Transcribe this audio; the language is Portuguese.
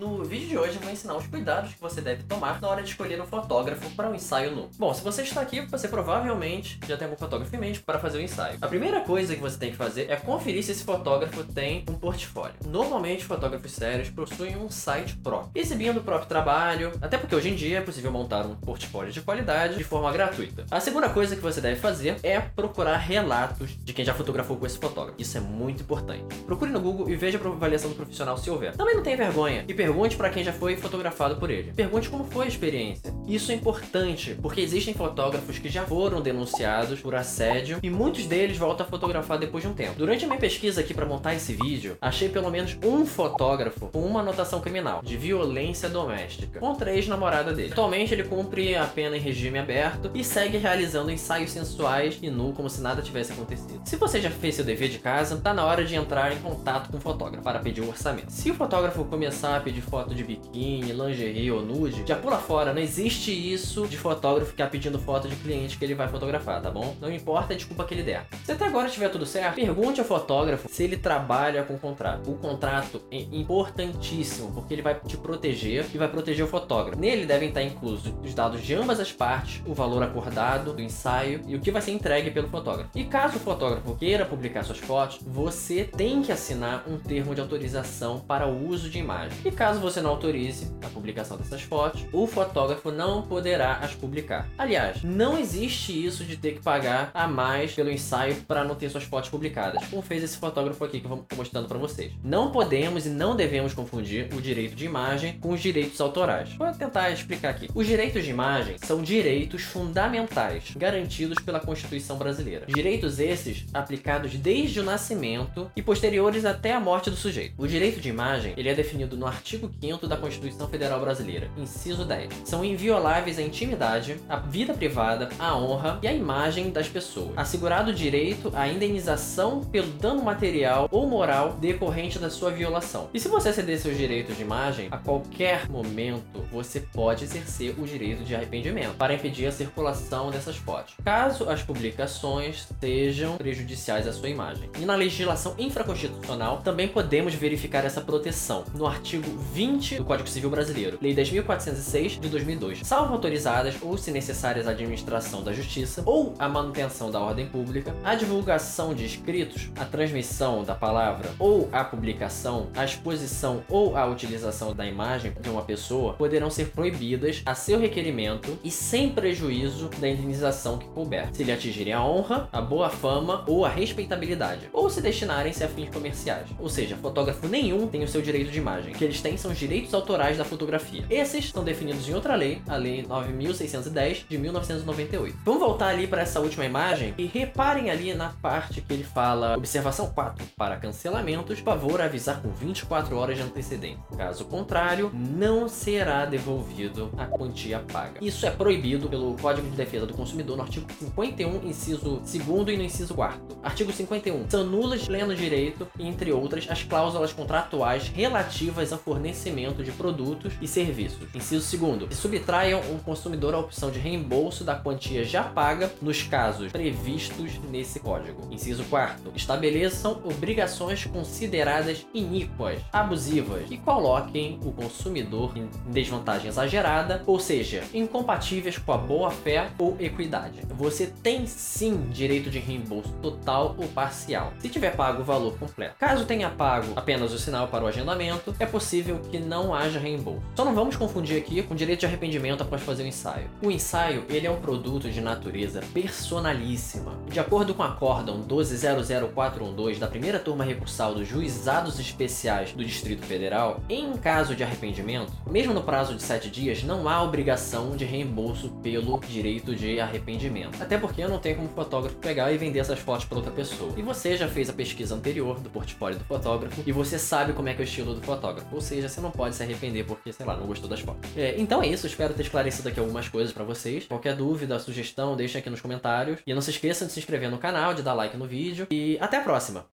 No vídeo de hoje eu vou ensinar os cuidados que você deve tomar na hora de escolher um fotógrafo para um ensaio nu. Bom, se você está aqui, você provavelmente já tem algum fotógrafo em mente para fazer o ensaio. A primeira coisa que você tem que fazer é conferir se esse fotógrafo tem um portfólio. Normalmente fotógrafos sérios possuem um site próprio, exibindo o próprio trabalho, até porque hoje em dia é possível montar um portfólio de qualidade de forma gratuita. A segunda coisa que você deve fazer é procurar relatos de quem já fotografou com esse fotógrafo. Isso é muito importante. Procure no Google e veja a avaliação do profissional se houver. Também não tenha vergonha e para quem já foi fotografado por ele. Pergunte como foi a experiência. Isso é importante, porque existem fotógrafos que já foram denunciados por assédio e muitos deles voltam a fotografar depois de um tempo. Durante a minha pesquisa aqui para montar esse vídeo, achei pelo menos um fotógrafo com uma anotação criminal de violência doméstica contra a ex-namorada dele. Atualmente ele cumpre a pena em regime aberto e segue realizando ensaios sensuais e nu como se nada tivesse acontecido. Se você já fez seu dever de casa, tá na hora de entrar em contato com o fotógrafo para pedir o orçamento. Se o fotógrafo começar a pedir de foto de biquíni, lingerie ou nude, já pula fora. Não existe isso de fotógrafo ficar pedindo foto de cliente que ele vai fotografar, tá bom? Não importa a desculpa que ele der. Se até agora estiver tudo certo, pergunte ao fotógrafo se ele trabalha com contrato. O contrato é importantíssimo, porque ele vai te proteger e vai proteger o fotógrafo. Nele devem estar inclusos os dados de ambas as partes, o valor acordado do ensaio e o que vai ser entregue pelo fotógrafo. E caso o fotógrafo queira publicar suas fotos, você tem que assinar um termo de autorização para o uso de imagem. E caso Caso você não autorize a publicação dessas fotos, o fotógrafo não poderá as publicar. Aliás, não existe isso de ter que pagar a mais pelo ensaio para não ter suas fotos publicadas, como fez esse fotógrafo aqui que eu vou mostrando para vocês. Não podemos e não devemos confundir o direito de imagem com os direitos autorais. Vou tentar explicar aqui. Os direitos de imagem são direitos fundamentais garantidos pela Constituição brasileira. Direitos esses aplicados desde o nascimento e posteriores até a morte do sujeito. O direito de imagem ele é definido no artigo artigo 5 da Constituição Federal Brasileira, inciso 10. São invioláveis a intimidade, a vida privada, a honra e a imagem das pessoas, assegurado o direito à indenização pelo dano material ou moral decorrente da sua violação. E se você ceder seus direitos de imagem, a qualquer momento você pode exercer o direito de arrependimento para impedir a circulação dessas fotos, caso as publicações sejam prejudiciais à sua imagem. E na legislação infraconstitucional também podemos verificar essa proteção no artigo 20 do Código Civil Brasileiro, Lei 10.406 de 2002, salvo autorizadas ou se necessárias à administração da justiça ou à manutenção da ordem pública, a divulgação de escritos, a transmissão da palavra ou a publicação, a exposição ou a utilização da imagem de uma pessoa poderão ser proibidas a seu requerimento e sem prejuízo da indenização que couber, se lhe atingirem a honra, a boa fama ou a respeitabilidade, ou se destinarem-se a fins comerciais. Ou seja, fotógrafo nenhum tem o seu direito de imagem, que eles têm são os direitos autorais da fotografia. Esses são definidos em outra lei, a Lei 9610 de 1998. Vamos voltar ali para essa última imagem e reparem ali na parte que ele fala observação 4 para cancelamentos, favor avisar com 24 horas de antecedência. Caso contrário, não será devolvido a quantia paga. Isso é proibido pelo Código de Defesa do Consumidor no artigo 51, inciso 2 e no inciso 4. Artigo 51. São nulas pleno direito, entre outras, as cláusulas contratuais relativas ao fornecimento fornecimento de produtos e serviços. Inciso 2. Subtraiam um consumidor a opção de reembolso da quantia já paga nos casos previstos nesse código. Inciso 4. Estabeleçam obrigações consideradas iníquas, abusivas e coloquem o consumidor em desvantagem exagerada, ou seja, incompatíveis com a boa-fé ou equidade. Você tem sim direito de reembolso total ou parcial, se tiver pago o valor completo. Caso tenha pago apenas o sinal para o agendamento, é possível que não haja reembolso. Só não vamos confundir aqui com direito de arrependimento após fazer o ensaio. O ensaio ele é um produto de natureza personalíssima. De acordo com a acórdão 1200412 da primeira turma recursal dos Juizados Especiais do Distrito Federal, em caso de arrependimento, mesmo no prazo de 7 dias, não há obrigação de reembolso pelo direito de arrependimento. Até porque não tenho como fotógrafo pegar e vender essas fotos para outra pessoa. E você já fez a pesquisa anterior do portfólio do fotógrafo e você sabe como é que é o estilo do fotógrafo. Ou seja, você não pode se arrepender porque, sei lá, não gostou das fotos. É, então é isso, espero ter esclarecido aqui algumas coisas para vocês. Qualquer dúvida, sugestão, deixem aqui nos comentários. E não se esqueçam de se inscrever no canal, de dar like no vídeo. E até a próxima!